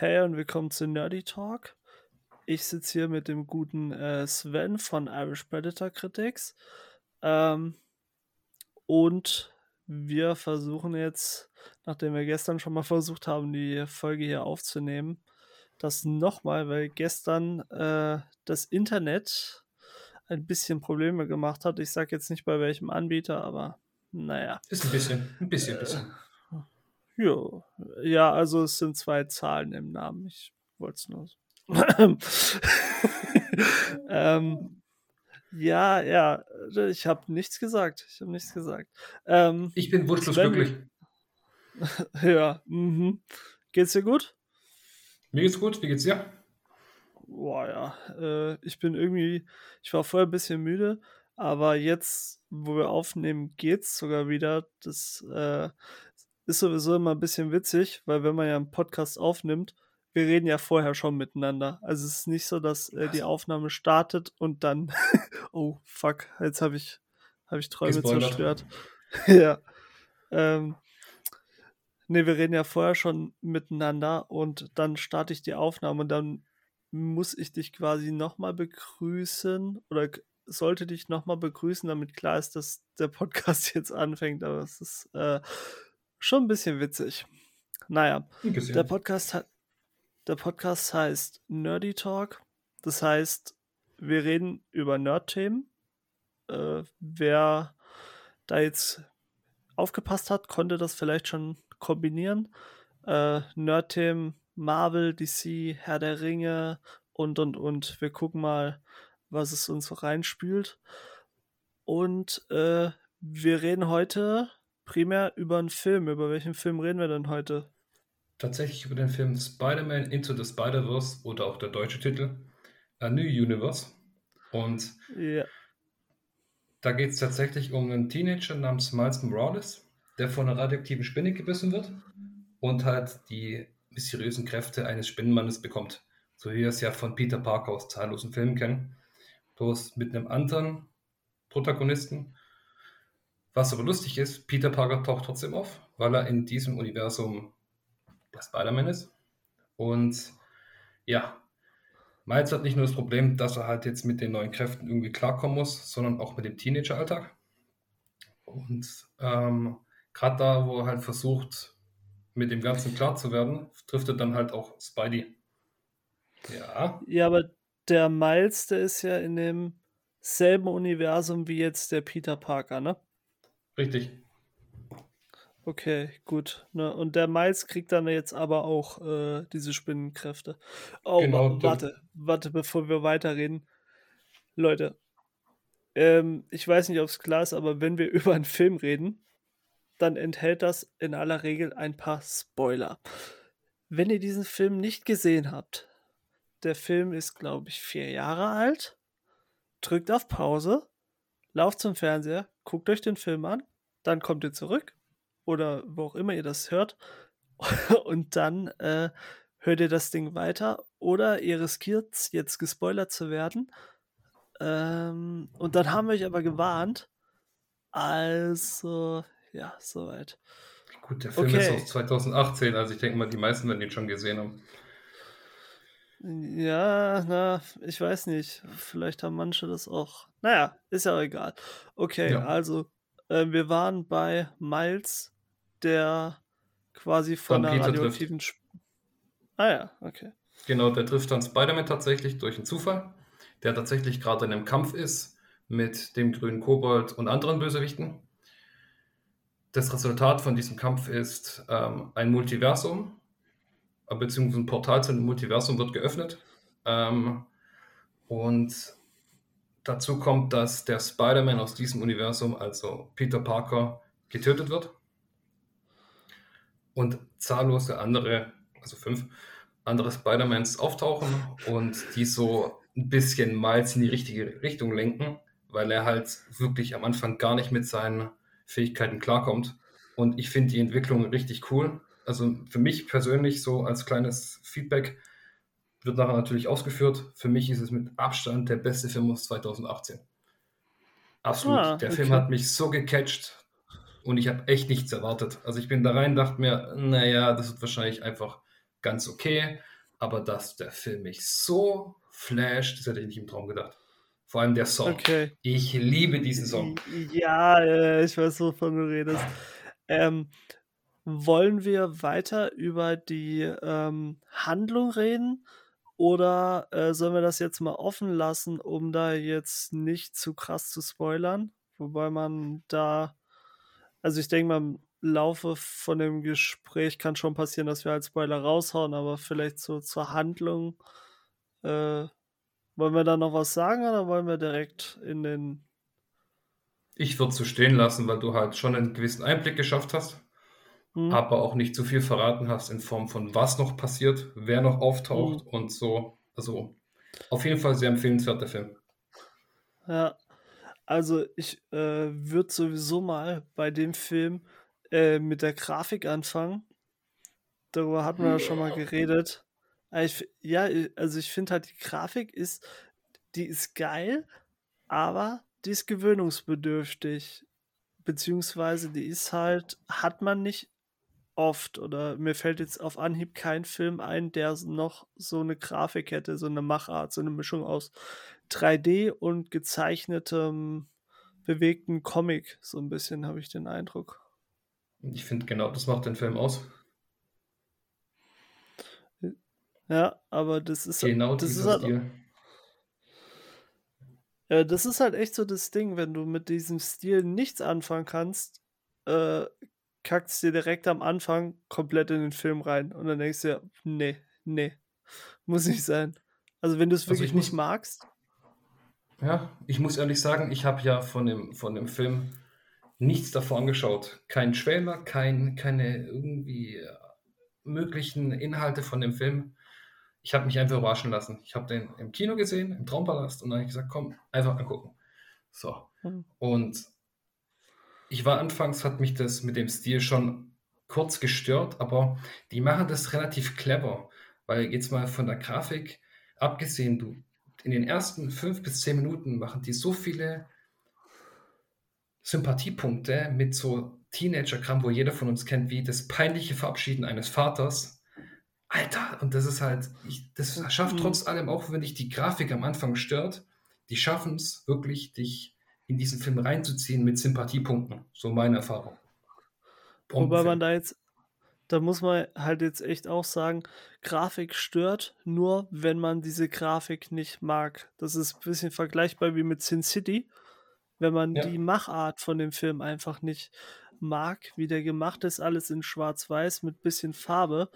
Hey und willkommen zu Nerdy Talk. Ich sitze hier mit dem guten äh, Sven von Irish Predator Critics. Ähm, und wir versuchen jetzt, nachdem wir gestern schon mal versucht haben, die Folge hier aufzunehmen, das nochmal, weil gestern äh, das Internet ein bisschen Probleme gemacht hat. Ich sage jetzt nicht bei welchem Anbieter, aber naja. Ist ein bisschen, ein bisschen, ein bisschen. Jo. Ja, also es sind zwei Zahlen im Namen. Ich wollte es nur. ähm, ja, ja, ich habe nichts gesagt. Ich habe nichts gesagt. Ähm, ich bin wunschlos glücklich. ja, mhm. Geht's dir gut? Mir geht's gut. Wie geht's dir? Boah, ja. Äh, ich bin irgendwie, ich war vorher ein bisschen müde, aber jetzt, wo wir aufnehmen, geht's sogar wieder. Das äh, ist sowieso immer ein bisschen witzig, weil wenn man ja einen Podcast aufnimmt, wir reden ja vorher schon miteinander. Also es ist nicht so, dass äh, die Aufnahme startet und dann, oh fuck, jetzt habe ich, hab ich Träume Gespoilert. zerstört. ja. Ähm, ne, wir reden ja vorher schon miteinander und dann starte ich die Aufnahme und dann muss ich dich quasi nochmal begrüßen oder sollte dich nochmal begrüßen, damit klar ist, dass der Podcast jetzt anfängt, aber es ist äh, schon ein bisschen witzig. Naja, der Podcast hat, der Podcast heißt Nerdy Talk. Das heißt, wir reden über Nerd-Themen. Äh, wer da jetzt aufgepasst hat, konnte das vielleicht schon kombinieren. Äh, Nerd-Themen, Marvel, DC, Herr der Ringe und und und. Wir gucken mal, was es uns so reinspült. Und äh, wir reden heute primär über einen Film. Über welchen Film reden wir denn heute? Tatsächlich über den Film Spider-Man Into the Spider-Verse oder auch der deutsche Titel A New Universe. Und ja. da geht es tatsächlich um einen Teenager namens Miles Morales, der von einer radioaktiven Spinne gebissen wird und halt die mysteriösen Kräfte eines Spinnenmannes bekommt. So wie wir es ja von Peter Parker aus zahllosen Filmen kennen. Bloß mit einem anderen Protagonisten was aber lustig ist, Peter Parker taucht trotzdem auf, weil er in diesem Universum der Spider-Man ist. Und ja, Miles hat nicht nur das Problem, dass er halt jetzt mit den neuen Kräften irgendwie klarkommen muss, sondern auch mit dem Teenager-Alltag. Und ähm, gerade da, wo er halt versucht, mit dem Ganzen klar zu werden, trifft er dann halt auch Spidey. Ja. Ja, aber der Miles, der ist ja in demselben Universum wie jetzt der Peter Parker, ne? Richtig. Okay, gut. Ne? Und der Miles kriegt dann jetzt aber auch äh, diese Spinnenkräfte. Oh, genau, warte, warte, bevor wir weiterreden. Leute, ähm, ich weiß nicht, ob es klar ist, aber wenn wir über einen Film reden, dann enthält das in aller Regel ein paar Spoiler. Wenn ihr diesen Film nicht gesehen habt, der Film ist, glaube ich, vier Jahre alt, drückt auf Pause, lauft zum Fernseher, guckt euch den Film an, dann kommt ihr zurück oder wo auch immer ihr das hört und dann äh, hört ihr das Ding weiter oder ihr riskiert jetzt gespoilert zu werden. Ähm, und dann haben wir euch aber gewarnt. Also, ja, soweit. Gut, der Film okay. ist aus 2018, also ich denke mal, die meisten werden ihn schon gesehen haben. Ja, na, ich weiß nicht. Vielleicht haben manche das auch. Naja, ist ja auch egal. Okay, ja. also äh, wir waren bei Miles, der quasi von der radioaktiven. Ah ja, okay. Genau, der trifft dann Spider-Man tatsächlich durch einen Zufall, der tatsächlich gerade in einem Kampf ist mit dem grünen Kobold und anderen Bösewichten. Das Resultat von diesem Kampf ist ähm, ein Multiversum, äh, beziehungsweise ein Portal zu einem Multiversum wird geöffnet. Ähm, und dazu kommt, dass der Spider-Man aus diesem Universum, also Peter Parker, getötet wird. Und zahllose andere, also fünf andere Spider-Mans auftauchen und die so ein bisschen Miles in die richtige Richtung lenken, weil er halt wirklich am Anfang gar nicht mit seinen Fähigkeiten klarkommt. Und ich finde die Entwicklung richtig cool. Also für mich persönlich so als kleines Feedback, wird nachher natürlich ausgeführt. Für mich ist es mit Abstand der beste Film aus 2018. Absolut. Ah, der okay. Film hat mich so gecatcht und ich habe echt nichts erwartet. Also ich bin da rein, dachte mir, naja, das wird wahrscheinlich einfach ganz okay, aber dass der Film mich so flasht, das hätte ich nicht im Traum gedacht. Vor allem der Song. Okay. Ich liebe diesen Song. Ja, ich weiß, wovon du redest. Ähm, wollen wir weiter über die ähm, Handlung reden? Oder äh, sollen wir das jetzt mal offen lassen, um da jetzt nicht zu krass zu spoilern? Wobei man da, also ich denke mal, im Laufe von dem Gespräch kann schon passieren, dass wir als Spoiler raushauen, aber vielleicht so zur Handlung. Äh, wollen wir da noch was sagen oder wollen wir direkt in den. Ich würde es so stehen lassen, weil du halt schon einen gewissen Einblick geschafft hast, hm. aber auch nicht zu viel verraten hast in Form von was noch passiert, wer noch auftaucht hm. und so. Also auf jeden Fall sehr empfehlenswert der Film. Ja, also ich äh, würde sowieso mal bei dem Film äh, mit der Grafik anfangen. Darüber hatten wir ja schon mal geredet. Ich, ja, also ich finde halt, die Grafik ist, die ist geil, aber die ist gewöhnungsbedürftig. Beziehungsweise die ist halt, hat man nicht oft oder mir fällt jetzt auf Anhieb kein Film ein, der noch so eine Grafik hätte, so eine Machart, so eine Mischung aus 3D und gezeichnetem, bewegten Comic. So ein bisschen habe ich den Eindruck. Ich finde genau, das macht den Film aus. Ja, aber das ist genau das ist halt, Stil. Ja, das ist halt echt so das Ding, wenn du mit diesem Stil nichts anfangen kannst, äh, kackst dir direkt am Anfang komplett in den Film rein und dann denkst du ja, nee, nee, muss nicht sein. Also wenn du es also wirklich also nicht muss, magst. Ja, ich muss ehrlich sagen, ich habe ja von dem, von dem Film nichts davor angeschaut. Kein Trailer, kein, keine irgendwie äh, möglichen Inhalte von dem Film ich habe mich einfach überraschen lassen. Ich habe den im Kino gesehen, im Traumpalast, und dann habe ich gesagt, komm, einfach angucken. So. Mhm. Und ich war anfangs, hat mich das mit dem Stil schon kurz gestört, aber die machen das relativ clever, weil jetzt mal von der Grafik abgesehen, du in den ersten fünf bis zehn Minuten machen die so viele Sympathiepunkte mit so Teenager-Kram, wo jeder von uns kennt, wie das peinliche Verabschieden eines Vaters. Alter, und das ist halt, ich, das schafft mhm. trotz allem, auch wenn dich die Grafik am Anfang stört, die schaffen es wirklich, dich in diesen Film reinzuziehen mit Sympathiepunkten. So meine Erfahrung. Wobei man da jetzt, da muss man halt jetzt echt auch sagen, Grafik stört nur, wenn man diese Grafik nicht mag. Das ist ein bisschen vergleichbar wie mit Sin City. Wenn man ja. die Machart von dem Film einfach nicht mag, wie der gemacht ist, alles in schwarz-weiß mit bisschen Farbe,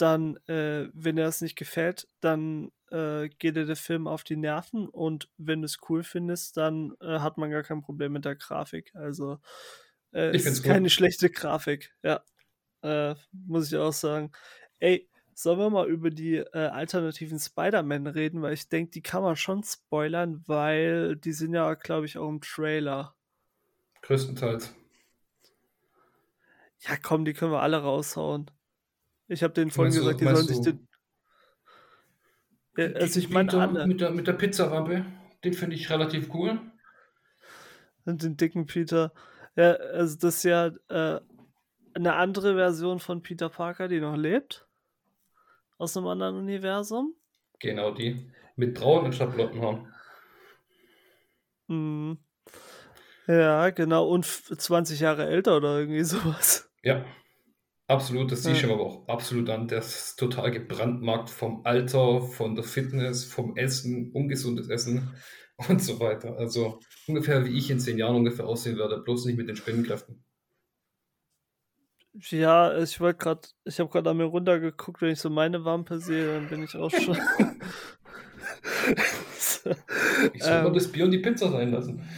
dann, äh, wenn dir das nicht gefällt, dann äh, geht dir der Film auf die Nerven und wenn du es cool findest, dann äh, hat man gar kein Problem mit der Grafik. Also äh, es ist keine schlechte Grafik, ja. Äh, muss ich auch sagen. Ey, sollen wir mal über die äh, alternativen Spider-Man reden, weil ich denke, die kann man schon spoilern, weil die sind ja, glaube ich, auch im Trailer. Größtenteils. Ja, komm, die können wir alle raushauen. Ich habe denen vorhin gesagt, die sollen sich den. Ja, also ich meine alle. Mit der, mit der Pizzarampe, den finde ich relativ cool. Und den dicken Peter. Ja, also das ist ja äh, eine andere Version von Peter Parker, die noch lebt. Aus einem anderen Universum. Genau die. Mit braunen statt blonden Haaren. Mhm. Ja, genau. Und 20 Jahre älter oder irgendwie sowas. Ja. Absolut, das siehst du aber auch absolut an. Der ist total gebrandmarkt vom Alter, von der Fitness, vom Essen, ungesundes Essen und so weiter. Also ungefähr wie ich in zehn Jahren ungefähr aussehen werde, bloß nicht mit den Spinnenkräften. Ja, ich wollte gerade, ich habe gerade an mir runtergeguckt, wenn ich so meine Wampe sehe, dann bin ich auch schon. ich soll ähm, mal das Bier und die Pizza sein lassen.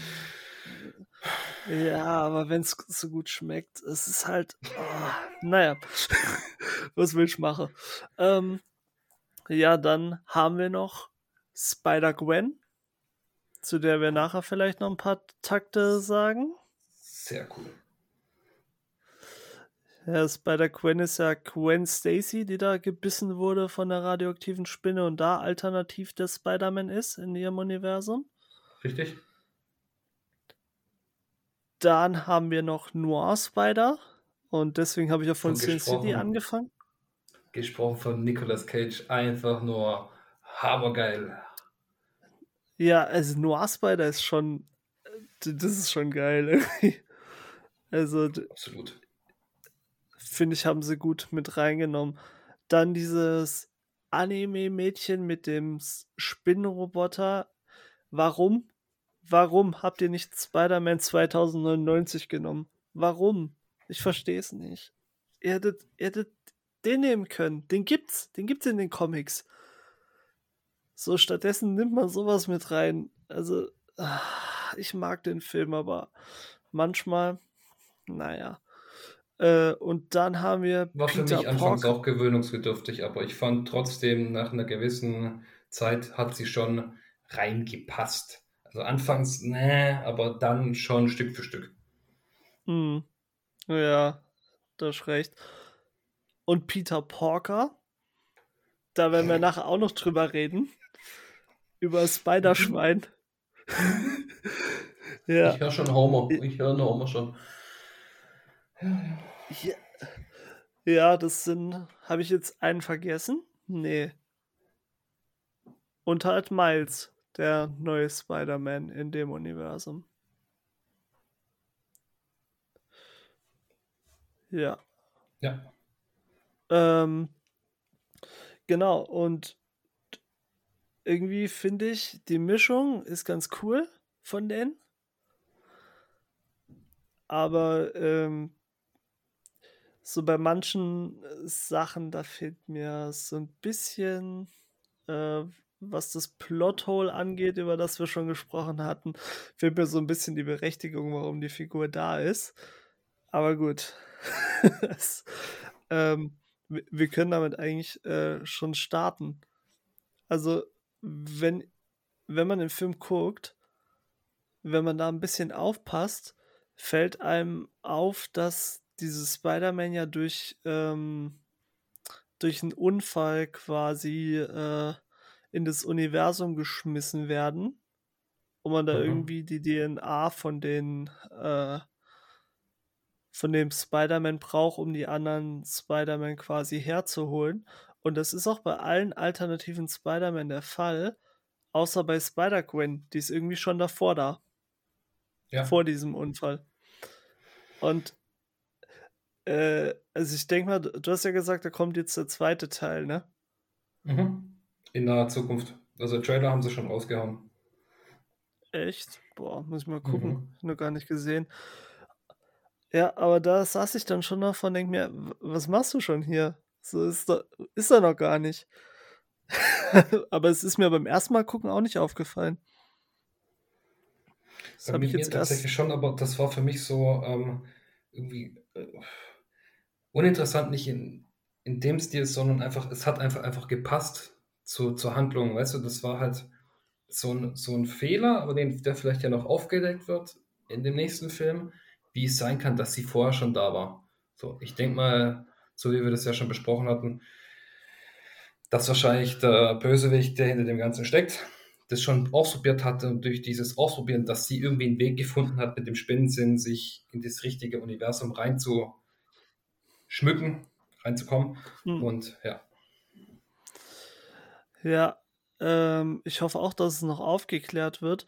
Ja, aber wenn es so gut schmeckt, es ist halt. Oh, naja, was will ich machen? Ähm, ja, dann haben wir noch Spider-Gwen, zu der wir nachher vielleicht noch ein paar Takte sagen. Sehr cool. Ja, Spider-Gwen ist ja Gwen Stacy, die da gebissen wurde von der radioaktiven Spinne und da alternativ der Spider-Man ist in ihrem Universum. Richtig. Dann haben wir noch Noir Spider. Und deswegen habe ich ja von Sin City angefangen. gesprochen von Nicolas Cage, einfach nur hammergeil. Ja, also Noir Spider ist schon, das ist schon geil. also absolut. Finde ich, haben sie gut mit reingenommen. Dann dieses Anime-Mädchen mit dem Spinnenroboter. Warum? Warum habt ihr nicht Spider-Man 2099 genommen? Warum? Ich verstehe es nicht. Ihr hättet, ihr hättet den nehmen können. Den gibt's. Den gibt's in den Comics. So, stattdessen nimmt man sowas mit rein. Also, ach, ich mag den Film, aber manchmal, naja. Äh, und dann haben wir. War Peter für mich anfangs auch gewöhnungsbedürftig, aber ich fand trotzdem, nach einer gewissen Zeit hat sie schon reingepasst. Also anfangs, ne, aber dann schon Stück für Stück. Hm. Ja, das ist recht. Und Peter Porker, da werden wir nachher auch noch drüber reden. Über Spider-Schwein. ja. Ich höre schon Homer. Ich höre Homer schon. Ja, ja das sind. Habe ich jetzt einen vergessen? Nee. Und halt Miles, der neue Spider-Man in dem Universum. Ja. Ja. Ähm, genau, und irgendwie finde ich, die Mischung ist ganz cool von denen. Aber ähm, so bei manchen Sachen, da fehlt mir so ein bisschen, äh, was das Plothole angeht, über das wir schon gesprochen hatten, fehlt mir so ein bisschen die Berechtigung, warum die Figur da ist. Aber gut. es, ähm, wir können damit eigentlich äh, schon starten. Also, wenn, wenn man den Film guckt, wenn man da ein bisschen aufpasst, fällt einem auf, dass dieses Spider-Man ja durch, ähm, durch einen Unfall quasi äh, in das Universum geschmissen werden und man da mhm. irgendwie die DNA von den äh, von dem Spider-Man braucht, um die anderen Spider-Man quasi herzuholen. Und das ist auch bei allen alternativen Spider-Man der Fall, außer bei Spider-Gwen, die ist irgendwie schon davor da. Ja. Vor diesem Unfall. Und äh, also ich denke mal, du hast ja gesagt, da kommt jetzt der zweite Teil, ne? Mhm. In naher Zukunft. Also Trailer haben sie schon rausgehauen. Echt? Boah, muss ich mal gucken. Mhm. Nur gar nicht gesehen. Ja, aber da saß ich dann schon davon und denke mir, was machst du schon hier? So ist da, ist er noch gar nicht. aber es ist mir beim ersten Mal gucken auch nicht aufgefallen. Das habe ich jetzt tatsächlich erst... schon, aber das war für mich so ähm, irgendwie äh, uninteressant, nicht in, in dem Stil, sondern einfach, es hat einfach, einfach gepasst zu, zur Handlung. Weißt du, das war halt so ein, so ein Fehler, aber den, der vielleicht ja noch aufgedeckt wird in dem nächsten Film wie es sein kann, dass sie vorher schon da war. So, ich denke mal, so wie wir das ja schon besprochen hatten, dass wahrscheinlich der Bösewicht, der hinter dem Ganzen steckt, das schon ausprobiert hatte und durch dieses Ausprobieren, dass sie irgendwie einen Weg gefunden hat, mit dem Spinnensinn sich in das richtige Universum reinzuschmücken, reinzukommen. Hm. Und ja. Ja, ähm, ich hoffe auch, dass es noch aufgeklärt wird,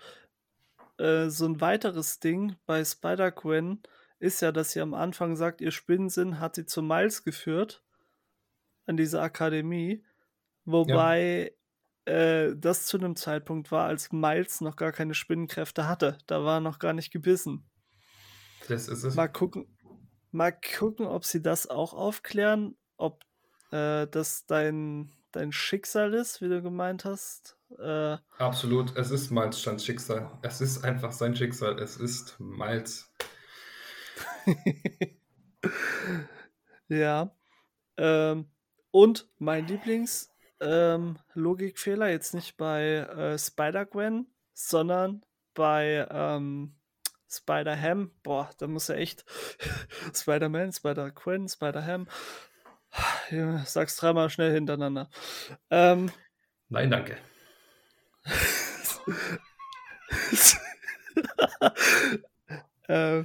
äh, so ein weiteres Ding bei Spider-Gwen ist ja, dass sie am Anfang sagt, ihr Spinnensinn hat sie zu Miles geführt, an diese Akademie, wobei ja. äh, das zu einem Zeitpunkt war, als Miles noch gar keine Spinnenkräfte hatte. Da war er noch gar nicht gebissen. Das ist es. Mal gucken, mal gucken, ob sie das auch aufklären, ob äh, das dein, dein Schicksal ist, wie du gemeint hast, äh, Absolut, es ist Miles Stands Schicksal. Es ist einfach sein Schicksal. Es ist Miles. ja. Ähm, und mein Lieblings-Logikfehler, ähm, jetzt nicht bei äh, Spider-Gwen, sondern bei ähm, Spider-Ham. Boah, da muss er echt Spider-Man, Spider-Gwen, Spider-Ham. Sag's dreimal schnell hintereinander. Ähm, Nein, danke. äh,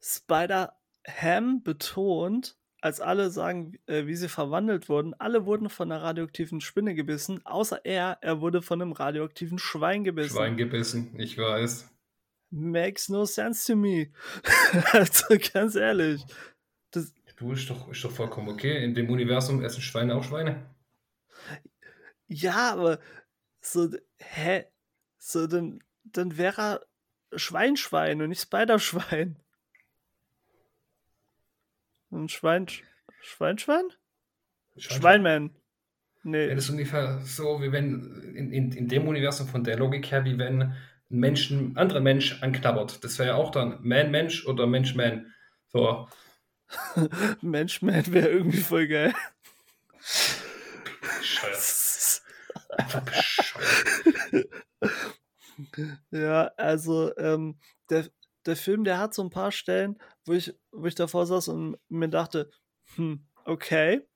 Spider-Ham betont, als alle sagen, äh, wie sie verwandelt wurden, alle wurden von einer radioaktiven Spinne gebissen, außer er, er wurde von einem radioaktiven Schwein gebissen. Schwein gebissen, ich weiß. Makes no sense to me. also ganz ehrlich. Du, ist doch, ist doch vollkommen okay. In dem Universum essen Schweine auch Schweine. Ja, aber so, hä? So, dann, dann wäre er Schweinschwein und nicht Spider-Schwein. Ein Schwein. Schweinschwein? Schweinman. Nee. Das ist ungefähr so, wie wenn in, in, in dem Universum von der Logik her, wie wenn ein Mensch einen anderen Mensch anknabbert. Das wäre ja auch dann Man-Mensch oder Mensch-Man. So. Mensch-Man wäre irgendwie voll geil. Scheiße. Ja, also ähm, der, der Film, der hat so ein paar Stellen, wo ich, wo ich davor saß und mir dachte, hm, okay,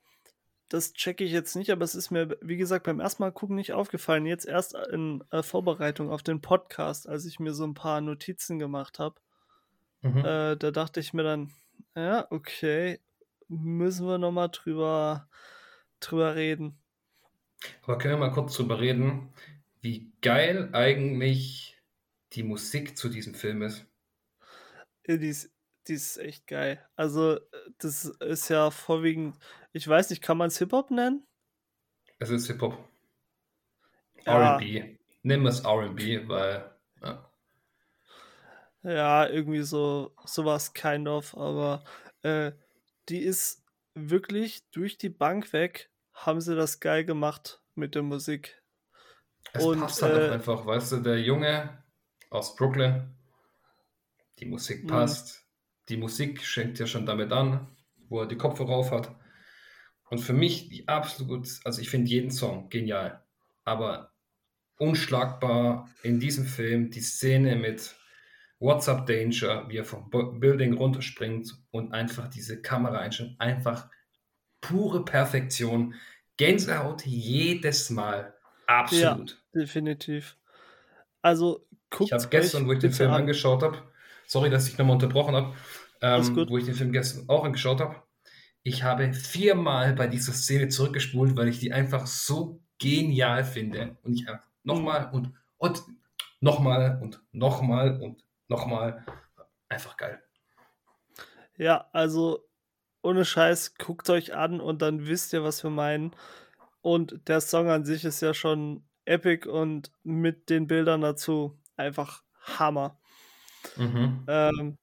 das checke ich jetzt nicht, aber es ist mir, wie gesagt, beim ersten Mal gucken nicht aufgefallen. Jetzt erst in äh, Vorbereitung auf den Podcast, als ich mir so ein paar Notizen gemacht habe. Mhm. Äh, da dachte ich mir dann, ja, okay, müssen wir nochmal drüber, drüber reden. Aber können wir mal kurz drüber reden, wie geil eigentlich die Musik zu diesem Film ist? Die ist, die ist echt geil. Also, das ist ja vorwiegend, ich weiß nicht, kann man es Hip-Hop nennen? Es ist Hip-Hop. Ja. RB. Nimm es RB, weil. Ja. irgendwie so sowas kind of, aber äh, die ist wirklich durch die Bank weg, haben sie das geil gemacht mit der Musik. Es Und, passt halt äh, einfach, weißt du, der Junge aus Brooklyn, die Musik mhm. passt. Die Musik schenkt ja schon damit an, wo er die Kopfhörer auf hat. Und für mich die absolut, also ich finde jeden Song genial, aber unschlagbar in diesem Film die Szene mit What's Up Danger, wie er vom Building runterspringt und einfach diese Kamera einstellt, einfach pure Perfektion, Gänsehaut jedes Mal, absolut. Ja, definitiv. Also guckt Ich habe gestern, wo ich den Film an. angeschaut habe, Sorry, dass ich nochmal unterbrochen habe, ähm, wo ich den Film gestern auch angeschaut habe. Ich habe viermal bei dieser Szene zurückgespult, weil ich die einfach so genial finde. Und ich einfach nochmal und, und nochmal und nochmal und nochmal. Einfach geil. Ja, also ohne Scheiß, guckt euch an und dann wisst ihr, was wir meinen. Und der Song an sich ist ja schon epic und mit den Bildern dazu einfach Hammer. Mhm. Ähm,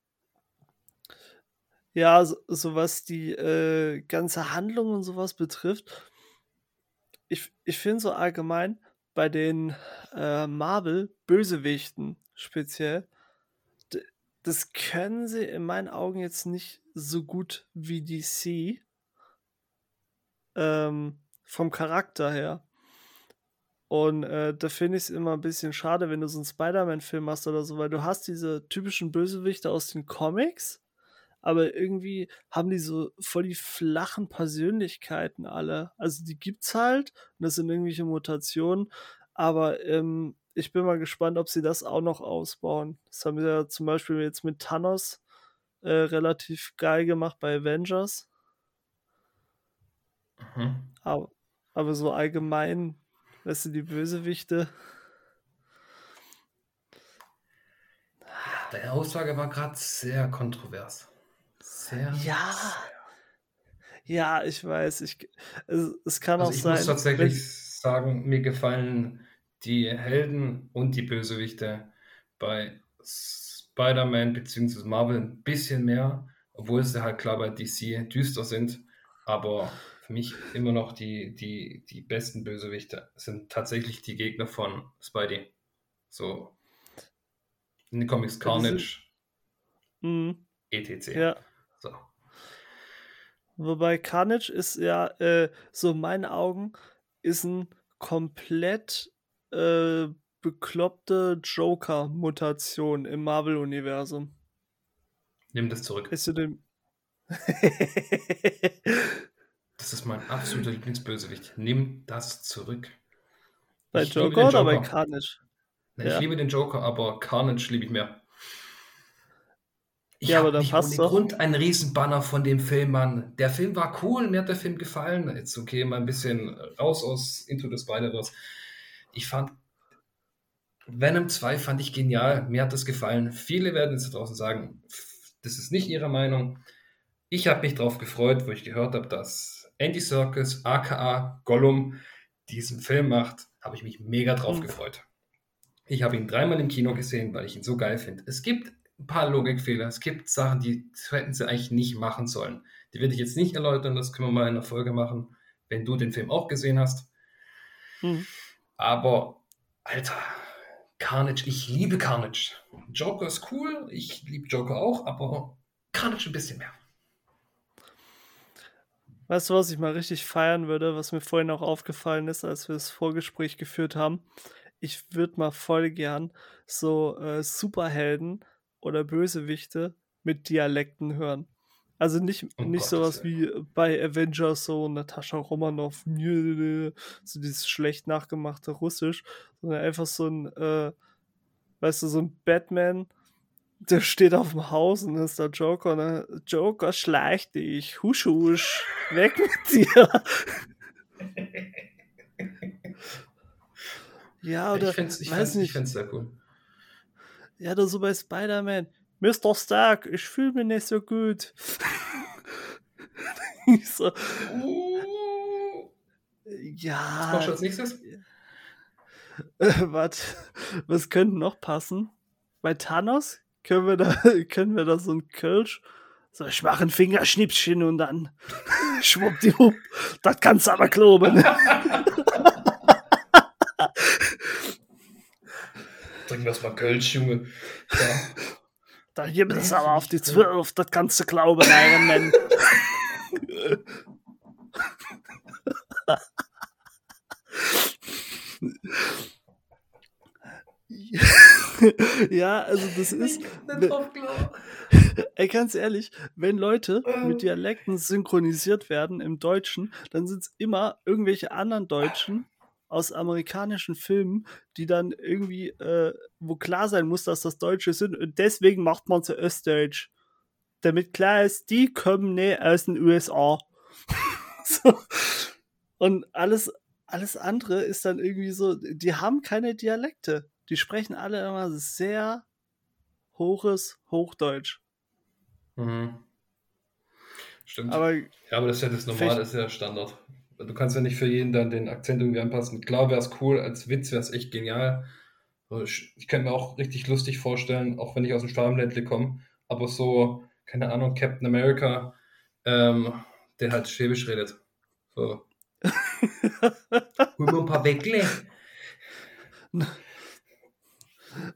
ja, so, so, was die äh, ganze Handlung und sowas betrifft, ich, ich finde so allgemein bei den äh, Marvel-Bösewichten speziell, das können sie in meinen Augen jetzt nicht so gut wie DC ähm, vom Charakter her. Und äh, da finde ich es immer ein bisschen schade, wenn du so einen Spider-Man-Film hast oder so, weil du hast diese typischen Bösewichte aus den Comics, aber irgendwie haben die so voll die flachen Persönlichkeiten alle. Also die gibt's halt und das sind irgendwelche Mutationen, aber ähm, ich bin mal gespannt, ob sie das auch noch ausbauen. Das haben sie ja zum Beispiel jetzt mit Thanos äh, relativ geil gemacht bei Avengers. Mhm. Aber, aber so allgemein Weißt du, die Bösewichte. Deine Aussage war gerade sehr kontrovers. Sehr. Ja. Ja, ich weiß. Ich, es, es kann also auch ich sein. Ich muss tatsächlich wenn... sagen, mir gefallen die Helden und die Bösewichte bei Spider-Man bzw. Marvel ein bisschen mehr, obwohl sie halt klar bei DC düster sind. Aber für mich immer noch die, die, die besten Bösewichte sind tatsächlich die Gegner von Spidey. So in den Comics Carnage, mhm. etc. Ja. So. Wobei Carnage ist ja, äh, so in meinen Augen, ist ein komplett äh, bekloppte Joker-Mutation im Marvel-Universum. Nimm das zurück. Ist du den. Das ist mein absoluter Lieblingsbösewicht. Nimm das zurück. Bei ich Joker, Joker, oder bei Carnage? Nee, ja. Ich liebe den Joker, aber Carnage liebe ich mehr. Ich ja, habe nicht ohne doch. Grund einen Riesenbanner von dem Film, Mann. Der Film war cool, mir hat der Film gefallen. Jetzt okay, mal ein bisschen raus aus Into the Spider-Verse. Ich fand Venom 2 fand ich genial, mir hat das gefallen. Viele werden jetzt draußen sagen, das ist nicht ihre Meinung. Ich habe mich darauf gefreut, wo ich gehört habe, dass Andy Serkis, aka Gollum, diesen Film macht, habe ich mich mega drauf mhm. gefreut. Ich habe ihn dreimal im Kino gesehen, weil ich ihn so geil finde. Es gibt ein paar Logikfehler, es gibt Sachen, die hätten sie eigentlich nicht machen sollen. Die werde ich jetzt nicht erläutern, das können wir mal in der Folge machen, wenn du den Film auch gesehen hast. Mhm. Aber, Alter, Carnage, ich liebe Carnage. Joker ist cool, ich liebe Joker auch, aber Carnage ein bisschen mehr. Weißt du, was ich mal richtig feiern würde, was mir vorhin auch aufgefallen ist, als wir das Vorgespräch geführt haben? Ich würde mal voll gern so äh, Superhelden oder Bösewichte mit Dialekten hören. Also nicht, oh nicht Gott, sowas wie bei Avengers, so Natascha Romanoff, so dieses schlecht nachgemachte Russisch, sondern einfach so ein, äh, weißt du, so ein Batman, der steht auf dem Haus und ist der Joker ne? Joker, schleich dich, husch husch, weg mit dir. ja, oder, ich find's, ich weiß find's, nicht. Ich find's sehr cool. Ja, oder so bei Spider-Man. Mr. Stark, ich fühle mich nicht so gut. ich so, uh, ja. Was machst du als nächstes? Äh, was, was könnte noch passen? Bei Thanos können wir da, können wir da so ein Kölsch, so ich mache ein Fingerschnippchen und dann schwuppdiwupp, das kannst du aber kloben. Trinken wir mal Kölsch, Junge. Ja. Da gibt es aber auf die Zwölf, das kannst du glauben, Iron Man. ja, also das ist. Ey, ganz ehrlich, wenn Leute mit Dialekten synchronisiert werden im Deutschen, dann sind es immer irgendwelche anderen Deutschen, aus amerikanischen Filmen, die dann irgendwie, äh, wo klar sein muss, dass das Deutsche sind. Und deswegen macht man zu Östdeutsch. Damit klar ist, die kommen nicht aus den USA. so. Und alles, alles andere ist dann irgendwie so, die haben keine Dialekte. Die sprechen alle immer sehr hohes Hochdeutsch. Mhm. Stimmt. Aber, ja, aber das ist ja das Normale, das ist ja Standard du kannst ja nicht für jeden dann den Akzent irgendwie anpassen. Klar wäre es cool, als Witz wäre es echt genial. Ich, kann mir auch richtig lustig vorstellen, auch wenn ich aus dem Schwabenländle komme, aber so, keine Ahnung, Captain America, ähm, der halt Schwäbisch redet. So. Hol mir ein paar Weckle.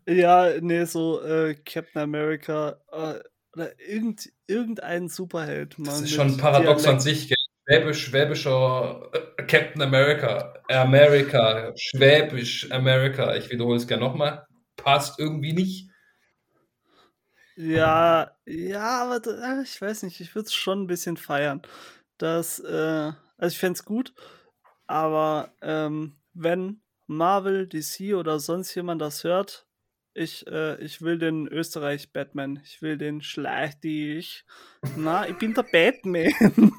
Ja, nee, so äh, Captain America äh, oder irgend, irgendein Superheld. das ist schon ein Paradox Dialekt. an sich, gell? Schwäbisch, schwäbischer äh, Captain America, America, Schwäbisch America, ich wiederhole es gerne nochmal, passt irgendwie nicht. Ja, ja, aber äh, ich weiß nicht, ich würde es schon ein bisschen feiern. Das, äh, also ich fände es gut, aber ähm, wenn Marvel, DC oder sonst jemand das hört, ich, äh, ich will den Österreich Batman. Ich will den Schleich dich. Na, ich bin der Batman.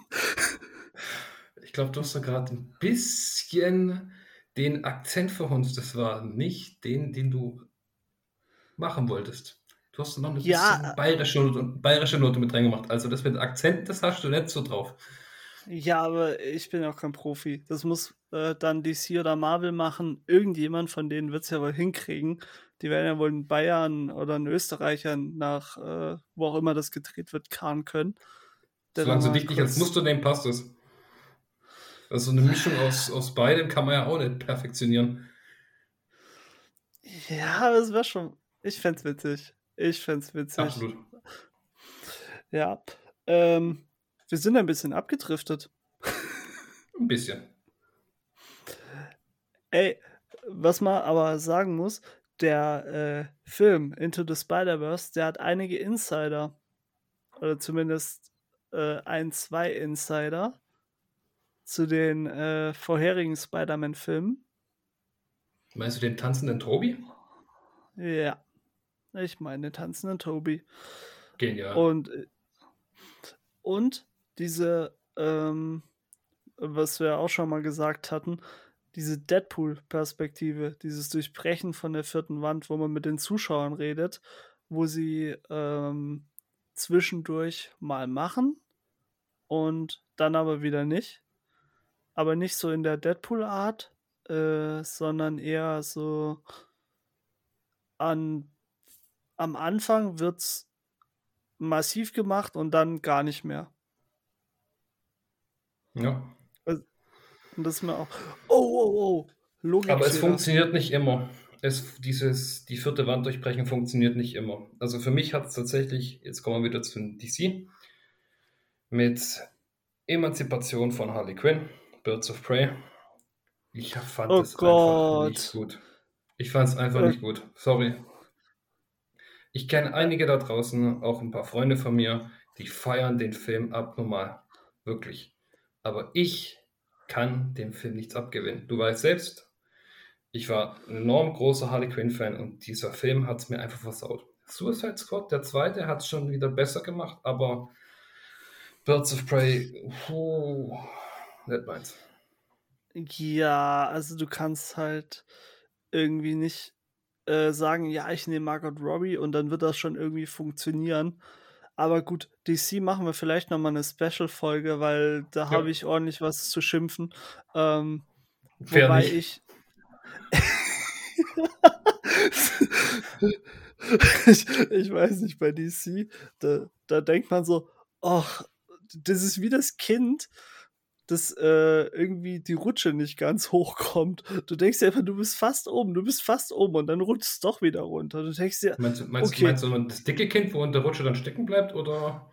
Ich glaube, du hast da gerade ein bisschen den Akzent verhunzt. Das war nicht den, den du machen wolltest. Du hast noch eine ja, bayerische, bayerische Note mit reingemacht. Also das mit Akzent, das hast du nicht so drauf. Ja, aber ich bin auch kein Profi. Das muss äh, dann DC oder Marvel machen. Irgendjemand von denen wird es ja wohl hinkriegen. Die werden ja wohl in Bayern oder in Österreicher nach, äh, wo auch immer das gedreht wird, karren können. Solange du dich nicht als Muster nehmen, passt es. Also eine Mischung aus, aus beidem kann man ja auch nicht perfektionieren. Ja, das wäre schon. Ich fände es witzig. Ich fände es witzig. Absolut. Ja. Ähm, wir sind ein bisschen abgedriftet. Ein bisschen. Ey, was man aber sagen muss, der äh, Film Into the Spider-Verse, der hat einige Insider. Oder zumindest äh, ein, zwei Insider zu den äh, vorherigen Spider-Man-Filmen. Meinst du den tanzenden Tobi? Ja. Ich meine den tanzenden Tobi. Genial. Und, und diese, ähm, was wir auch schon mal gesagt hatten, diese Deadpool-Perspektive, dieses Durchbrechen von der vierten Wand, wo man mit den Zuschauern redet, wo sie ähm, zwischendurch mal machen und dann aber wieder nicht. Aber nicht so in der Deadpool-Art, äh, sondern eher so an, am Anfang wird es massiv gemacht und dann gar nicht mehr. Ja. Und das ist mir auch. Oh, oh, oh. Logik Aber es funktioniert nicht immer. Es, dieses, die vierte Wand durchbrechen funktioniert nicht immer. Also für mich hat es tatsächlich, jetzt kommen wir wieder zu DC, mit Emanzipation von Harley Quinn, Birds of Prey. Ich fand oh es einfach nicht gut. Ich fand es einfach äh. nicht gut. Sorry. Ich kenne einige da draußen, auch ein paar Freunde von mir, die feiern den Film abnormal. Wirklich. Aber ich kann dem Film nichts abgewinnen. Du weißt selbst, ich war ein enorm großer Harley Quinn-Fan und dieser Film hat es mir einfach versaut. Suicide Squad, der zweite, hat es schon wieder besser gemacht, aber Birds of Prey, puh, nicht meins. Ja, also du kannst halt irgendwie nicht äh, sagen, ja, ich nehme Margot Robbie und dann wird das schon irgendwie funktionieren. Aber gut, DC machen wir vielleicht nochmal eine Special-Folge, weil da ja. habe ich ordentlich was zu schimpfen. Ähm, wobei nicht. ich. ich. ich. weiß nicht, bei DC, da, da denkt man so, ach, das ist wie das Kind, dass äh, irgendwie die Rutsche nicht ganz hochkommt. Du denkst dir einfach, du bist fast oben, du bist fast oben und dann rutscht es doch wieder runter. Du denkst dir, meinst, meinst, okay. meinst du das dicke Kind, wo in der Rutsche dann stecken bleibt, oder?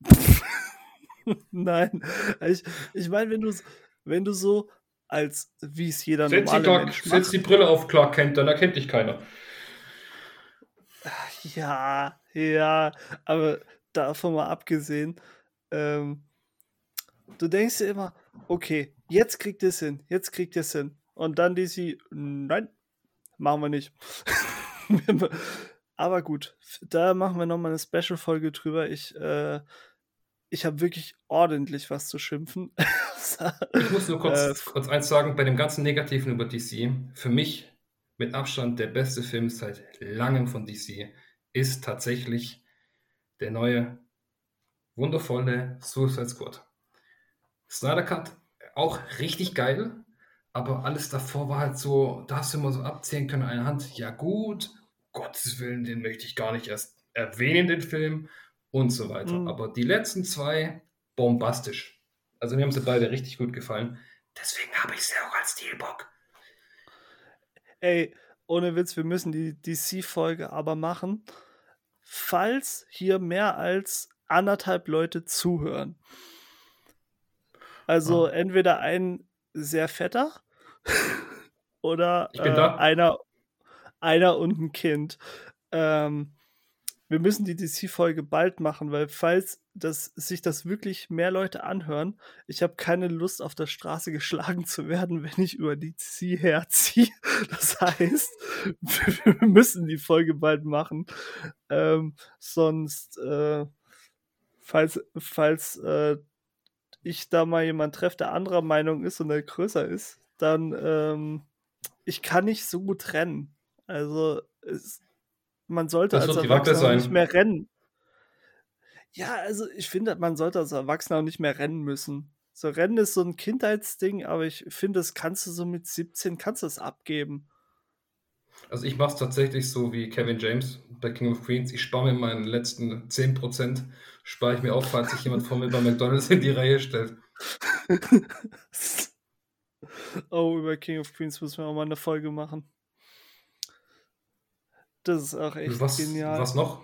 Nein, ich, ich meine, wenn du, wenn du so als, wie es jeder setz normale Clark, Mensch macht. Setz die Brille auf Clark Kent, dann erkennt dich keiner. Ja, ja, aber davon mal abgesehen, ähm, du denkst dir immer, okay, jetzt kriegt ihr es hin, jetzt kriegt ihr es hin. Und dann DC, nein, machen wir nicht. Aber gut, da machen wir nochmal eine Special-Folge drüber. Ich, äh, ich habe wirklich ordentlich was zu schimpfen. ich muss nur kurz, äh, kurz eins sagen, bei dem ganzen Negativen über DC, für mich mit Abstand der beste Film seit langem von DC ist tatsächlich der neue, wundervolle Suicide Squad. Snyder Cut auch richtig geil, aber alles davor war halt so, da hast du immer so abzählen können, eine Hand, ja gut, Gottes Willen, den möchte ich gar nicht erst erwähnen, den Film und so weiter. Mhm. Aber die letzten zwei, bombastisch. Also mir haben sie beide richtig gut gefallen. Deswegen habe ich sie auch als Steelbook. Ey, ohne Witz, wir müssen die DC-Folge aber machen, falls hier mehr als anderthalb Leute zuhören. Also ah. entweder ein sehr fetter oder äh, einer, einer und ein Kind. Ähm, wir müssen die DC-Folge bald machen, weil falls das, sich das wirklich mehr Leute anhören, ich habe keine Lust, auf der Straße geschlagen zu werden, wenn ich über DC herziehe. Das heißt, wir müssen die Folge bald machen. Ähm, sonst, äh, falls, falls äh, ich da mal jemand treffe, der anderer Meinung ist und der größer ist, dann ähm, ich kann nicht so gut rennen. Also es, man sollte das als Erwachsener nicht mehr rennen. Ja, also ich finde, man sollte als Erwachsener auch nicht mehr rennen müssen. So Rennen ist so ein Kindheitsding, aber ich finde, das kannst du so mit 17 kannst du es abgeben. Also ich mache es tatsächlich so wie Kevin James bei King of Queens. Ich spare mir meinen letzten 10%, spare ich mir auf, falls sich jemand vor mir bei McDonalds in die Reihe stellt. oh, über King of Queens müssen wir auch mal eine Folge machen. Das ist auch echt was, genial. Was noch?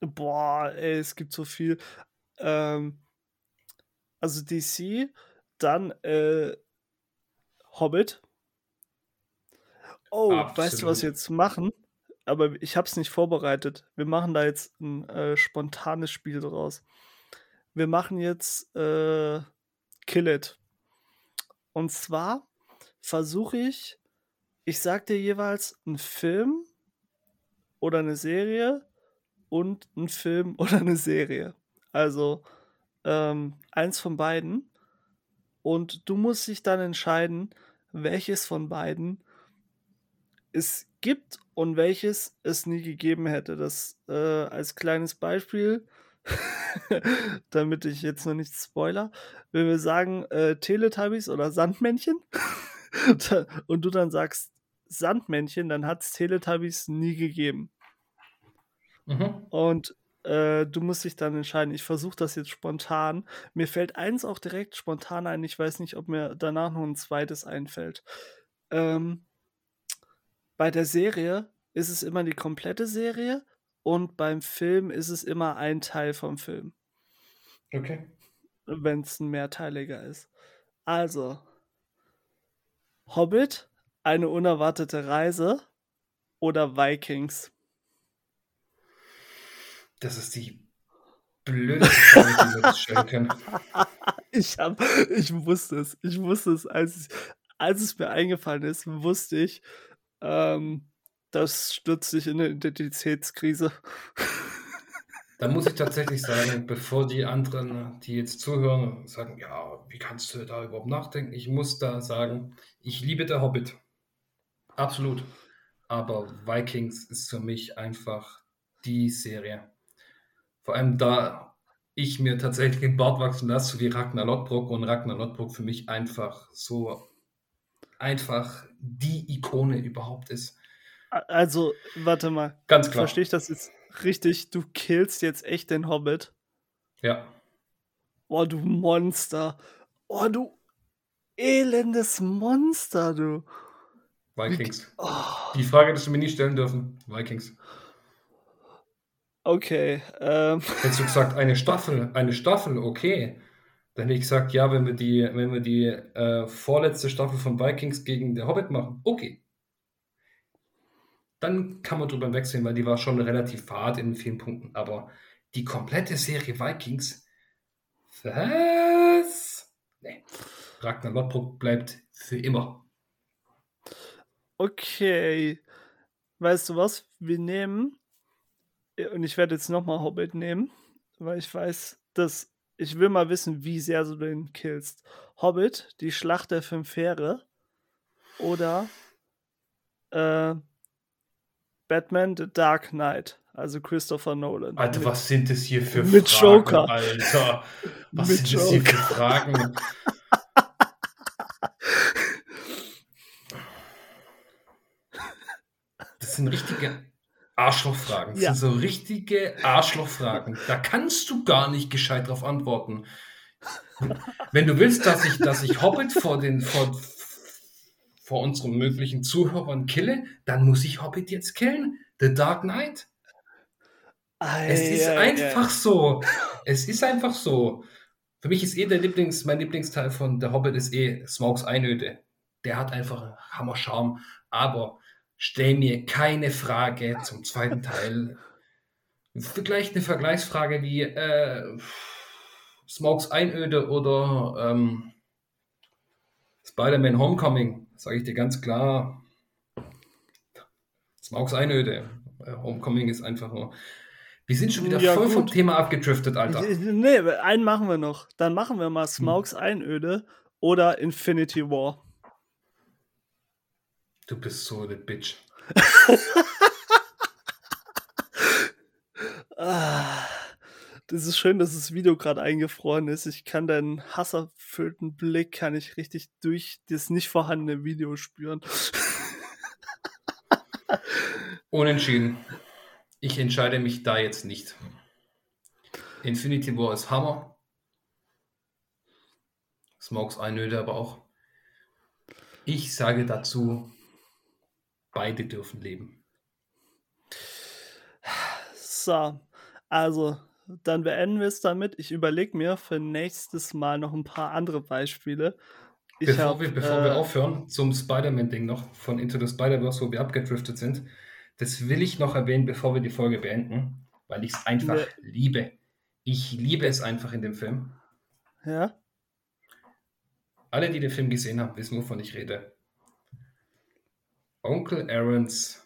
Boah, ey, es gibt so viel. Ähm, also DC, dann äh, Hobbit, Oh, Absolut. weißt du, was wir jetzt machen? Aber ich habe es nicht vorbereitet. Wir machen da jetzt ein äh, spontanes Spiel draus. Wir machen jetzt äh, Kill It. Und zwar versuche ich, ich sag dir jeweils einen Film oder eine Serie und ein Film oder eine Serie. Also ähm, eins von beiden. Und du musst dich dann entscheiden, welches von beiden es gibt und welches es nie gegeben hätte. Das äh, als kleines Beispiel, damit ich jetzt noch nicht spoiler, wenn wir sagen äh, Teletubbies oder Sandmännchen und du dann sagst Sandmännchen, dann hat es Teletubbies nie gegeben. Mhm. Und äh, du musst dich dann entscheiden. Ich versuche das jetzt spontan. Mir fällt eins auch direkt spontan ein. Ich weiß nicht, ob mir danach noch ein zweites einfällt. Ähm, bei der Serie ist es immer die komplette Serie und beim Film ist es immer ein Teil vom Film. Okay. Wenn es ein mehrteiliger ist. Also, Hobbit, eine unerwartete Reise oder Vikings? Das ist die blödeste Frage, die wir stellen können. Ich, hab, ich wusste es. Ich wusste es, als, als es mir eingefallen ist, wusste ich, ähm, das stürzt sich in eine Identitätskrise. Da muss ich tatsächlich sagen, bevor die anderen, die jetzt zuhören, sagen, ja, wie kannst du da überhaupt nachdenken? Ich muss da sagen, ich liebe der Hobbit. Absolut. Aber Vikings ist für mich einfach die Serie. Vor allem da ich mir tatsächlich den Bart wachsen lasse, so wie Ragnar Lodbrok und Ragnar Lodbrok für mich einfach so einfach die Ikone überhaupt ist. Also, warte mal. Ganz klar. Verstehe ich das jetzt richtig? Du killst jetzt echt den Hobbit? Ja. Oh, du Monster. Oh, du elendes Monster, du. Vikings. Oh. Die Frage hättest du mir nie stellen dürfen. Vikings. Okay. Ähm. Hättest du gesagt, eine Staffel, eine Staffel, okay. Dann hätte ich gesagt, ja, wenn wir die, wenn wir die äh, vorletzte Staffel von Vikings gegen der Hobbit machen, okay. Dann kann man drüber wechseln, weil die war schon relativ hart in vielen Punkten. Aber die komplette Serie Vikings, was? Nee. Ragnar Lodbrok bleibt für immer. Okay. Weißt du was? Wir nehmen und ich werde jetzt nochmal Hobbit nehmen, weil ich weiß, dass ich will mal wissen, wie sehr du den killst. Hobbit, die Schlacht der fünf Heere oder äh, Batman The Dark Knight, also Christopher Nolan. Alter, mit, was sind das hier für mit Fragen, Joker. Alter? Was mit sind Joker. das hier für Fragen? Das sind richtige Arschlochfragen. Das ja. sind so richtige Arschlochfragen. Da kannst du gar nicht gescheit drauf antworten. Wenn du willst, dass ich, dass ich Hobbit vor den, vor, vor unseren möglichen Zuhörern kille, dann muss ich Hobbit jetzt killen. The Dark Knight. Ei, es ist ei, einfach ei. so. Es ist einfach so. Für mich ist eh der Lieblings, mein Lieblingsteil von The Hobbit ist eh Smokes Einöde. Der hat einfach Hammer Charme. Aber stell mir keine Frage zum zweiten Teil. Vielleicht eine Vergleichsfrage wie äh, Smokes Einöde oder ähm, Spider-Man Homecoming. Sage ich dir ganz klar. Smokes Einöde. Äh, Homecoming ist einfach nur. Wir sind schon wieder ja, voll gut. vom Thema abgedriftet, Alter. Nee, einen machen wir noch. Dann machen wir mal Smokes hm. Einöde oder Infinity War. Du bist so eine Bitch. ah, das ist schön, dass das Video gerade eingefroren ist. Ich kann deinen hasserfüllten Blick, kann ich richtig durch das nicht vorhandene Video spüren. Unentschieden. Ich entscheide mich da jetzt nicht. Infinity War ist Hammer. Smokes Einöde aber auch. Ich sage dazu Beide dürfen leben. So, also dann beenden wir es damit. Ich überlege mir für nächstes Mal noch ein paar andere Beispiele. Ich bevor hab, wir, bevor äh, wir aufhören, zum Spider-Man-Ding noch von Into the Spider-Verse, wo wir abgedriftet sind, das will ich noch erwähnen, bevor wir die Folge beenden, weil ich es einfach ne. liebe. Ich liebe es einfach in dem Film. Ja. Alle, die den Film gesehen haben, wissen, wovon ich rede. Onkel Aarons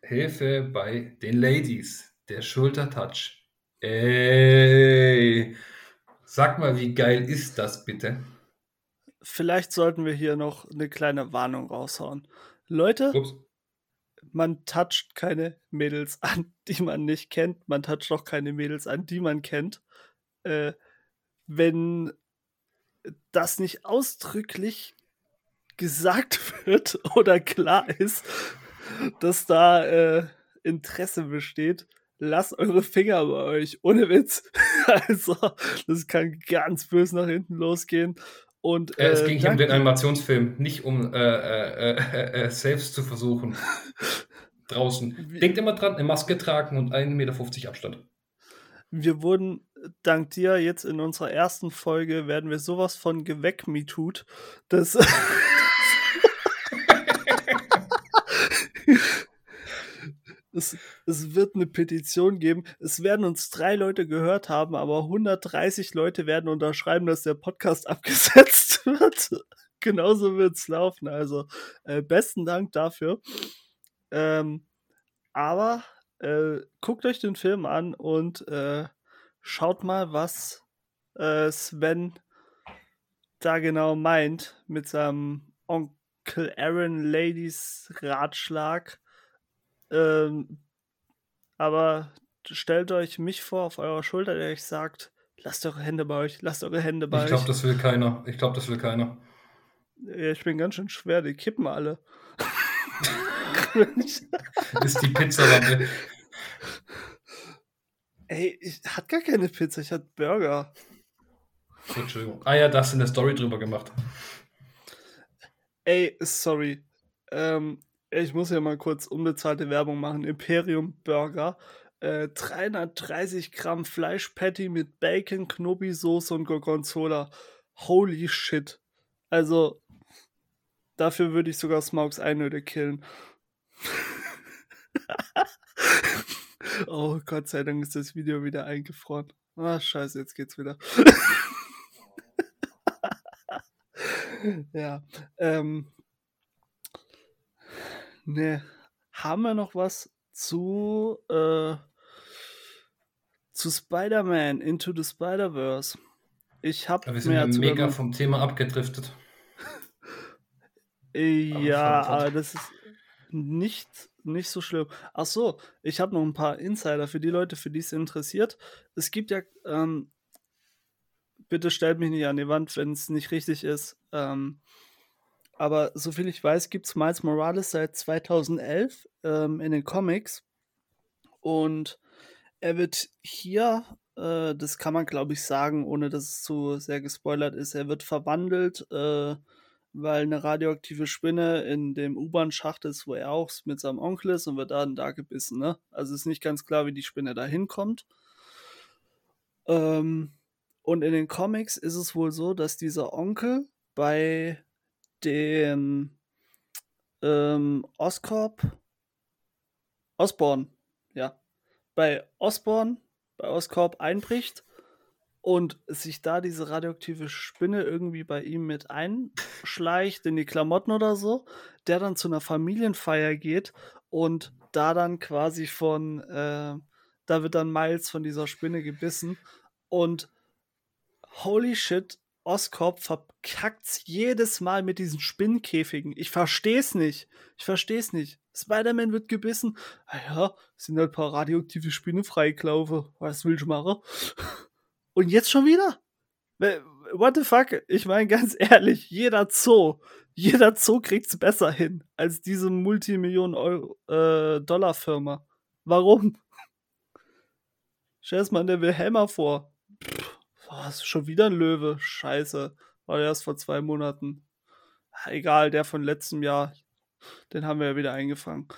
Hilfe bei den Ladies. Der Schultertouch. Ey. Sag mal, wie geil ist das bitte? Vielleicht sollten wir hier noch eine kleine Warnung raushauen. Leute, Ups. man toucht keine Mädels an, die man nicht kennt. Man toucht auch keine Mädels an, die man kennt. Äh, wenn das nicht ausdrücklich gesagt wird oder klar ist, dass da äh, Interesse besteht, lasst eure Finger bei euch. Ohne Witz. also, das kann ganz böse nach hinten losgehen. Und, äh, es ging hier um den Animationsfilm, nicht um äh, äh, äh, äh selbst zu versuchen. Draußen. Denkt immer dran, eine Maske tragen und 1,50 Meter Abstand. Wir wurden dank dir jetzt in unserer ersten Folge werden wir sowas von geweckmetut, dass es, es wird eine Petition geben. Es werden uns drei Leute gehört haben, aber 130 Leute werden unterschreiben, dass der Podcast abgesetzt wird. Genauso wird es laufen. Also äh, besten Dank dafür. Ähm, aber äh, guckt euch den Film an und äh, schaut mal, was äh, Sven da genau meint mit seinem Onkel Aaron Ladies Ratschlag. Ähm, aber stellt euch mich vor auf eurer Schulter, der euch sagt, lasst eure Hände bei euch, lasst eure Hände bei ich glaub, euch. Ich glaube, das will keiner. Ich glaube, das will keiner. Ja, ich bin ganz schön schwer, die kippen alle. ist die Pizzalampe. Ey, ich hatte gar keine Pizza, ich hatte Burger. Entschuldigung. Ah ja, da hast du eine Story drüber gemacht. Ey, sorry. Ähm, ich muss ja mal kurz unbezahlte Werbung machen. Imperium Burger. Äh, 330 Gramm Fleischpatty mit Bacon, Knobi-Soße und Gorgonzola. Holy shit. Also, dafür würde ich sogar Smokes Einöde killen. oh, Gott sei Dank ist das Video wieder eingefroren. Ah, scheiße, jetzt geht's wieder. ja, ähm, Ne. Haben wir noch was zu, äh, zu Spider-Man Into the Spider-Verse? Ich habe Wir sind ja mega vom Thema abgedriftet. ja, aber das ist nicht, nicht so schlimm. Ach so, ich habe noch ein paar Insider für die Leute, für die es interessiert. Es gibt ja, ähm, bitte stellt mich nicht an die Wand, wenn es nicht richtig ist. Ähm, aber soviel ich weiß, gibt es Miles Morales seit 2011 ähm, in den Comics. Und er wird hier, äh, das kann man glaube ich sagen, ohne dass es zu sehr gespoilert ist, er wird verwandelt, äh, weil eine radioaktive Spinne in dem U-Bahn-Schacht ist, wo er auch mit seinem Onkel ist und wird dann da gebissen. Ne? Also ist nicht ganz klar, wie die Spinne da hinkommt. Ähm, und in den Comics ist es wohl so, dass dieser Onkel bei dem ähm, Oscorp? Osborn, ja, bei Osborn, bei Oscorp einbricht und sich da diese radioaktive Spinne irgendwie bei ihm mit einschleicht in die Klamotten oder so, der dann zu einer Familienfeier geht und da dann quasi von, äh, da wird dann Miles von dieser Spinne gebissen und holy shit, Oscorp verkackt's jedes Mal mit diesen Spinnenkäfigen. Ich versteh's nicht. Ich versteh's nicht. Spider-Man wird gebissen. Ah ja, sind halt ein paar radioaktive Spinnen freigelaufen. Was will ich machen? Und jetzt schon wieder? What the fuck? Ich meine ganz ehrlich, jeder Zoo, jeder Zoo kriegt's besser hin als diese Multimillionen-Dollar-Firma. Äh, Warum? Stell es mal der Wilhelmer vor. Boah, ist schon wieder ein Löwe. Scheiße. War erst vor zwei Monaten. Egal, der von letztem Jahr. Den haben wir ja wieder eingefangen.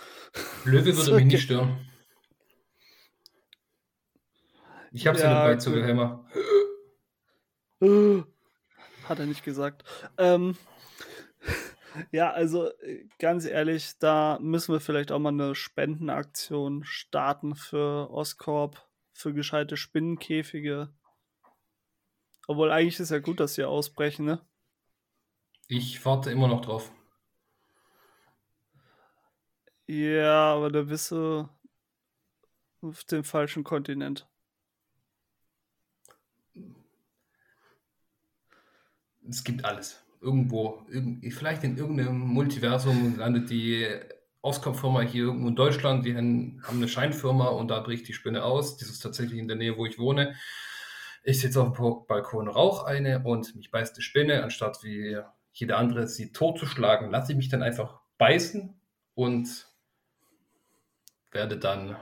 Löwe würde mich nicht stören. Ich hab's ja, ja dabei zu Wilhelmer. Hat er nicht gesagt. Ähm, ja, also ganz ehrlich, da müssen wir vielleicht auch mal eine Spendenaktion starten für Oscorp, für gescheite Spinnenkäfige. Obwohl eigentlich ist ja gut, dass sie ausbrechen, ne? Ich warte immer noch drauf. Ja, aber da bist du. auf dem falschen Kontinent. Es gibt alles. Irgendwo, vielleicht in irgendeinem Multiversum landet die Auskomfirma hier irgendwo in Deutschland, die haben eine Scheinfirma und da bricht die Spinne aus. Das ist tatsächlich in der Nähe, wo ich wohne. Ich sitze auf dem Balkon, rauche eine und mich beißt die Spinne. Anstatt wie jeder andere sie totzuschlagen, lasse ich mich dann einfach beißen und werde dann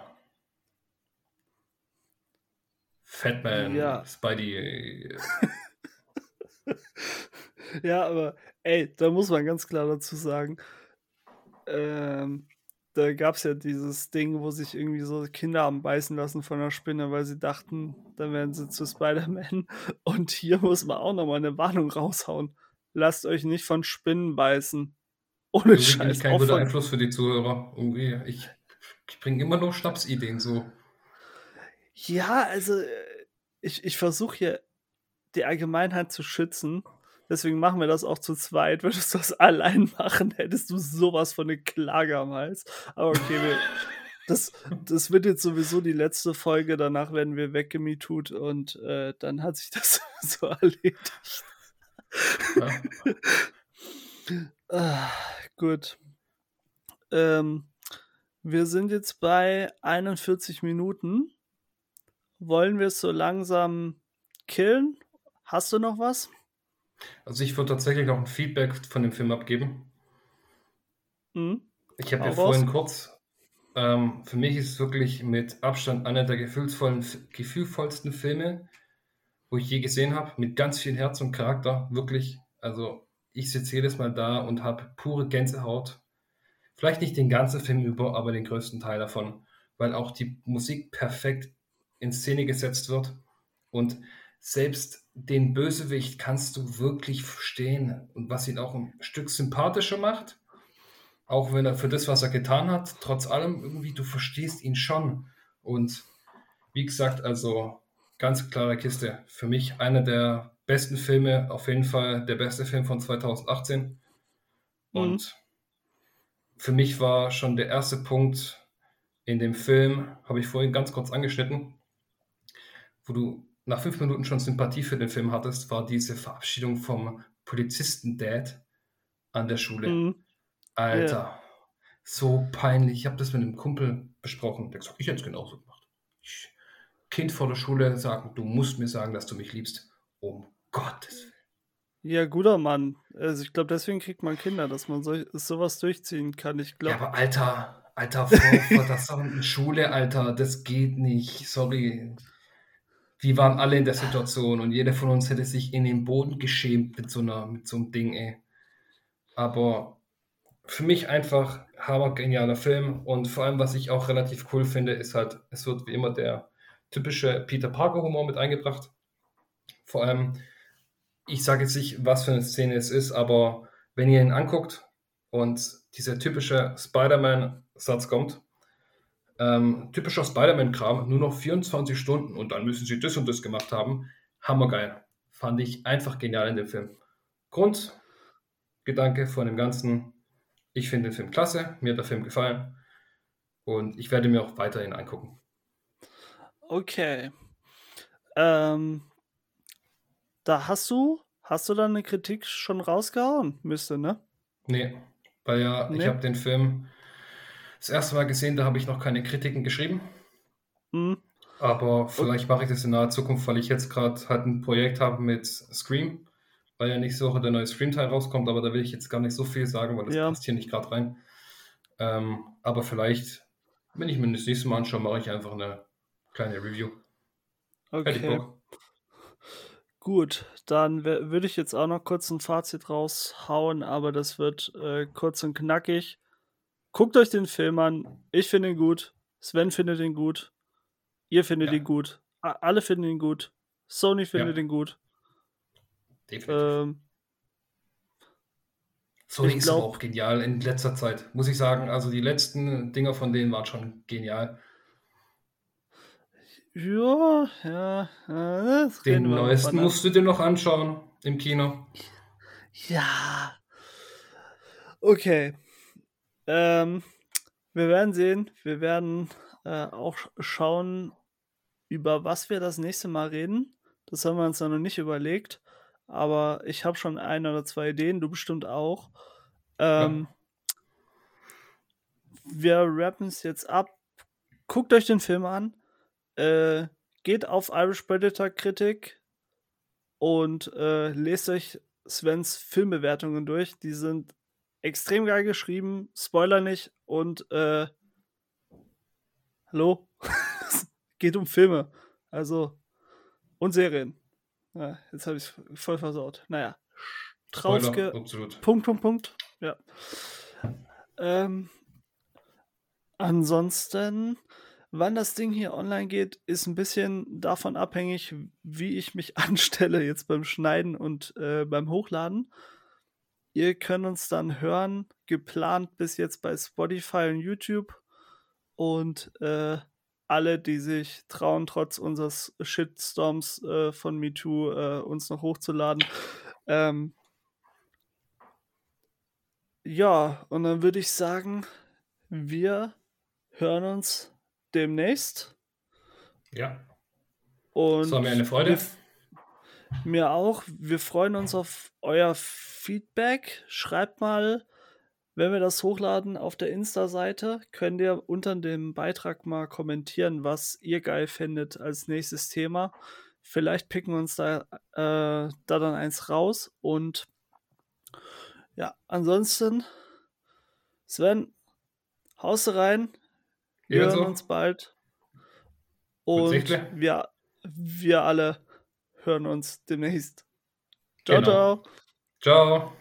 Fatman, ja. Spidey. ja, aber ey, da muss man ganz klar dazu sagen, ähm, da gab es ja dieses Ding, wo sich irgendwie so Kinder haben beißen lassen von der Spinne, weil sie dachten, dann werden sie zu Spider-Man. Und hier muss man auch nochmal eine Warnung raushauen. Lasst euch nicht von Spinnen beißen. Ohne Irgendwie Scheiß. Ich kein guter Einfluss für die Zuhörer. Irgendwie, ich, ich bringe immer nur Schnapsideen so. Ja, also äh, ich, ich versuche hier die Allgemeinheit zu schützen. Deswegen machen wir das auch zu zweit. Würdest du das allein machen, hättest du sowas von eine Klage am Hals. Aber okay, wir, das, das wird jetzt sowieso die letzte Folge. Danach werden wir weggemetut und äh, dann hat sich das so erledigt. Ja. ah, gut. Ähm, wir sind jetzt bei 41 Minuten. Wollen wir es so langsam killen? Hast du noch was? Also ich würde tatsächlich noch ein Feedback von dem Film abgeben. Mhm. Ich habe ja vorhin kurz, ähm, für mich ist es wirklich mit Abstand einer der gefühlsvollen, gefühlvollsten Filme, wo ich je gesehen habe, mit ganz viel Herz und Charakter, wirklich. Also ich sitze jedes Mal da und habe pure Gänsehaut. Vielleicht nicht den ganzen Film über, aber den größten Teil davon, weil auch die Musik perfekt in Szene gesetzt wird und selbst den Bösewicht kannst du wirklich verstehen und was ihn auch ein Stück sympathischer macht, auch wenn er für das, was er getan hat, trotz allem irgendwie, du verstehst ihn schon. Und wie gesagt, also ganz klare Kiste. Für mich einer der besten Filme, auf jeden Fall der beste Film von 2018. Mhm. Und für mich war schon der erste Punkt in dem Film, habe ich vorhin ganz kurz angeschnitten, wo du nach fünf Minuten schon Sympathie für den Film hattest, war diese Verabschiedung vom Polizisten-Dad an der Schule. Mhm. Alter, yeah. so peinlich. Ich habe das mit einem Kumpel besprochen. Der gesagt, ich hätte es genauso gemacht. Ich, kind vor der Schule sagen, du musst mir sagen, dass du mich liebst. Um Gottes Willen. Ja, guter Mann. Also ich glaube, deswegen kriegt man Kinder, dass man so, sowas durchziehen kann. Ich glaube. Ja, aber Alter, Alter, vor, vor das Schule, Alter, das geht nicht. Sorry wir waren alle in der Situation und jeder von uns hätte sich in den Boden geschämt mit so, einer, mit so einem Ding, ey. Aber für mich einfach hammer genialer Film und vor allem, was ich auch relativ cool finde, ist halt, es wird wie immer der typische Peter Parker Humor mit eingebracht. Vor allem, ich sage jetzt nicht, was für eine Szene es ist, aber wenn ihr ihn anguckt und dieser typische Spider-Man-Satz kommt, ähm, typischer Spider-Man-Kram, nur noch 24 Stunden und dann müssen sie das und das gemacht haben. Hammergeil. Fand ich einfach genial in dem Film. Grundgedanke von dem Ganzen. Ich finde den Film klasse, mir hat der Film gefallen und ich werde mir auch weiterhin angucken. Okay. Ähm, da hast du, hast du dann eine Kritik schon rausgehauen? Müsste, ne? Nee, weil ja, nee. ich habe den Film das erste Mal gesehen, da habe ich noch keine Kritiken geschrieben. Mhm. Aber vielleicht mache ich das in naher Zukunft, weil ich jetzt gerade halt ein Projekt habe mit Scream, weil ja nächste Woche der neue Scream-Teil rauskommt, aber da will ich jetzt gar nicht so viel sagen, weil das ja. passt hier nicht gerade rein. Ähm, aber vielleicht, wenn ich mir das nächste Mal anschaue, mache ich einfach eine kleine Review. Okay. Gut, dann würde ich jetzt auch noch kurz ein Fazit raushauen, aber das wird äh, kurz und knackig. Guckt euch den Film an. Ich finde ihn gut. Sven findet ihn gut. Ihr findet ja. ihn gut. Alle finden ihn gut. Sony findet ja. ihn gut. Definitiv. Ähm, Sony ist glaub, auch genial in letzter Zeit, muss ich sagen. Also die letzten Dinger von denen waren schon genial. Ja, ja. ja Den neuesten musst du dir noch anschauen im Kino. Ja. Okay. Ähm, wir werden sehen. Wir werden äh, auch schauen, über was wir das nächste Mal reden. Das haben wir uns noch nicht überlegt. Aber ich habe schon ein oder zwei Ideen, du bestimmt auch. Ähm, ja. Wir rappen es jetzt ab. Guckt euch den Film an. Äh, geht auf Irish Predator Kritik und äh, lest euch Svens Filmbewertungen durch. Die sind extrem geil geschrieben, Spoiler nicht und äh, hallo, es geht um Filme, also und Serien. Ja, jetzt habe ich es voll versaut. Naja, Trauske, Punkt, Punkt, Punkt. Ja. Ähm, ansonsten, wann das Ding hier online geht, ist ein bisschen davon abhängig, wie ich mich anstelle jetzt beim Schneiden und äh, beim Hochladen. Ihr könnt uns dann hören, geplant bis jetzt bei Spotify und YouTube. Und äh, alle, die sich trauen, trotz unseres Shitstorms äh, von MeToo äh, uns noch hochzuladen. Ähm, ja, und dann würde ich sagen, wir hören uns demnächst. Ja. Und es war mir eine Freude. Mir auch. Wir freuen uns auf euer Feedback. Schreibt mal, wenn wir das hochladen auf der Insta-Seite, könnt ihr unter dem Beitrag mal kommentieren, was ihr geil findet als nächstes Thema. Vielleicht picken wir uns da, äh, da dann eins raus. Und ja, ansonsten, Sven, haust rein. Wir Ebenso. hören uns bald. Und wir, wir alle hören uns demnächst. Ciao, genau. ciao. Ciao.